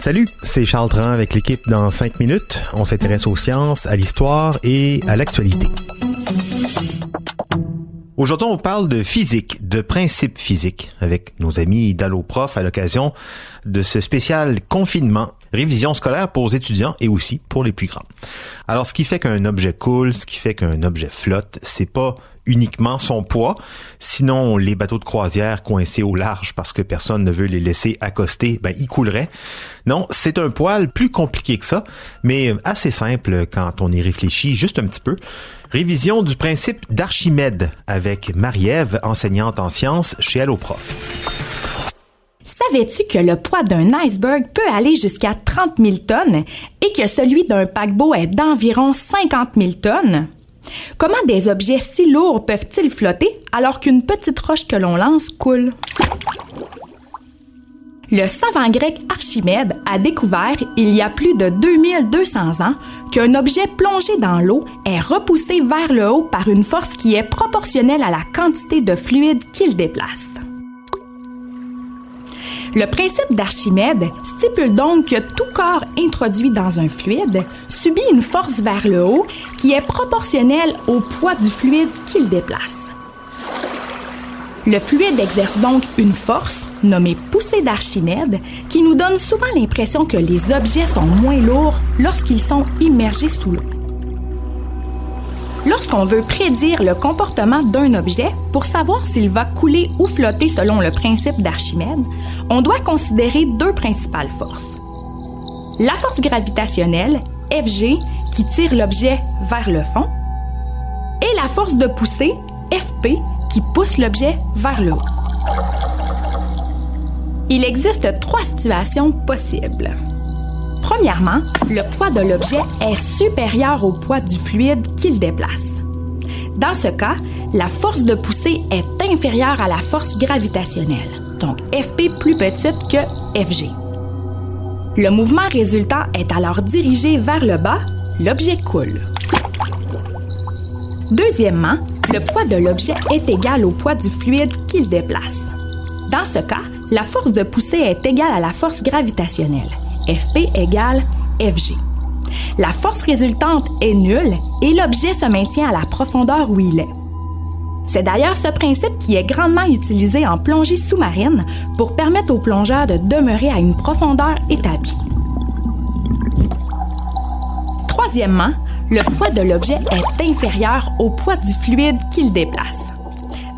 Salut, c'est Charles Tran avec l'équipe dans 5 minutes. On s'intéresse aux sciences, à l'histoire et à l'actualité. Aujourd'hui, on parle de physique, de principes physiques, avec nos amis d'Alloprof à l'occasion de ce spécial confinement, révision scolaire pour les étudiants et aussi pour les plus grands. Alors, ce qui fait qu'un objet coule, ce qui fait qu'un objet flotte, c'est pas uniquement son poids. Sinon, les bateaux de croisière coincés au large parce que personne ne veut les laisser accoster, ben, ils couleraient. Non, c'est un poil plus compliqué que ça, mais assez simple quand on y réfléchit juste un petit peu. Révision du principe d'Archimède avec Marie-Ève, enseignante en sciences chez Alloprof. Savais-tu que le poids d'un iceberg peut aller jusqu'à 30 000 tonnes et que celui d'un paquebot est d'environ 50 000 tonnes? Comment des objets si lourds peuvent-ils flotter alors qu'une petite roche que l'on lance coule? Le savant grec Archimède a découvert, il y a plus de 2200 ans, qu'un objet plongé dans l'eau est repoussé vers le haut par une force qui est proportionnelle à la quantité de fluide qu'il déplace. Le principe d'Archimède stipule donc que tout corps introduit dans un fluide subit une force vers le haut qui est proportionnelle au poids du fluide qu'il déplace. Le fluide exerce donc une force, nommée poussée d'Archimède, qui nous donne souvent l'impression que les objets sont moins lourds lorsqu'ils sont immergés sous l'eau. Lorsqu'on veut prédire le comportement d'un objet pour savoir s'il va couler ou flotter selon le principe d'Archimède, on doit considérer deux principales forces. La force gravitationnelle, Fg, qui tire l'objet vers le fond, et la force de poussée, Fp, qui pousse l'objet vers le haut. Il existe trois situations possibles. Premièrement, le poids de l'objet est supérieur au poids du fluide qu'il déplace. Dans ce cas, la force de poussée est inférieure à la force gravitationnelle, donc Fp plus petite que Fg. Le mouvement résultant est alors dirigé vers le bas, l'objet coule. Deuxièmement, le poids de l'objet est égal au poids du fluide qu'il déplace. Dans ce cas, la force de poussée est égale à la force gravitationnelle. Fp égale Fg. La force résultante est nulle et l'objet se maintient à la profondeur où il est. C'est d'ailleurs ce principe qui est grandement utilisé en plongée sous-marine pour permettre aux plongeurs de demeurer à une profondeur établie. Troisièmement, le poids de l'objet est inférieur au poids du fluide qu'il déplace.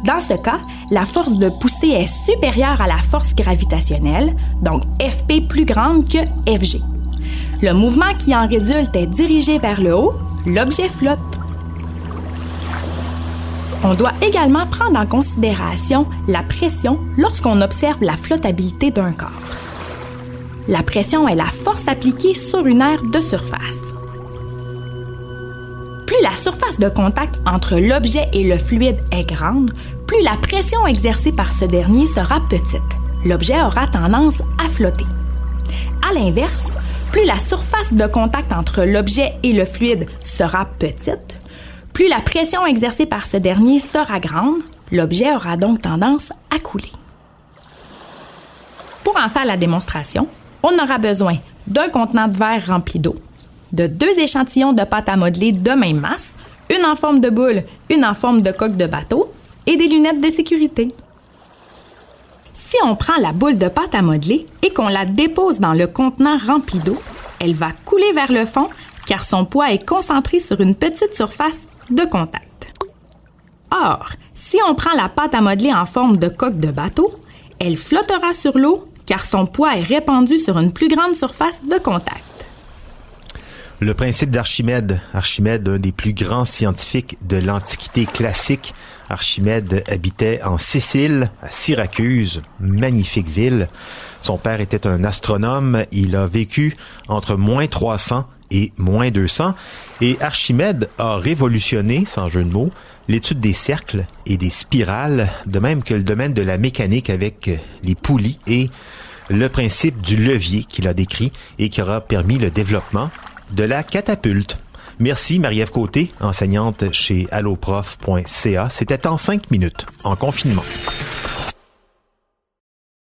Dans ce cas, la force de poussée est supérieure à la force gravitationnelle, donc Fp plus grande que Fg. Le mouvement qui en résulte est dirigé vers le haut, l'objet flotte. On doit également prendre en considération la pression lorsqu'on observe la flottabilité d'un corps. La pression est la force appliquée sur une aire de surface. La surface de contact entre l'objet et le fluide est grande, plus la pression exercée par ce dernier sera petite. L'objet aura tendance à flotter. À l'inverse, plus la surface de contact entre l'objet et le fluide sera petite, plus la pression exercée par ce dernier sera grande, l'objet aura donc tendance à couler. Pour en faire la démonstration, on aura besoin d'un contenant de verre rempli d'eau, de deux échantillons de pâte à modeler de même masse, une en forme de boule, une en forme de coque de bateau et des lunettes de sécurité. Si on prend la boule de pâte à modeler et qu'on la dépose dans le contenant rempli d'eau, elle va couler vers le fond car son poids est concentré sur une petite surface de contact. Or, si on prend la pâte à modeler en forme de coque de bateau, elle flottera sur l'eau car son poids est répandu sur une plus grande surface de contact. Le principe d'Archimède. Archimède, un des plus grands scientifiques de l'Antiquité classique. Archimède habitait en Sicile, à Syracuse, magnifique ville. Son père était un astronome. Il a vécu entre moins 300 et moins 200. Et Archimède a révolutionné, sans jeu de mots, l'étude des cercles et des spirales, de même que le domaine de la mécanique avec les poulies et le principe du levier qu'il a décrit et qui aura permis le développement de la catapulte. Merci Marie-Ève Côté, enseignante chez alloprof.ca. C'était en cinq minutes, en confinement.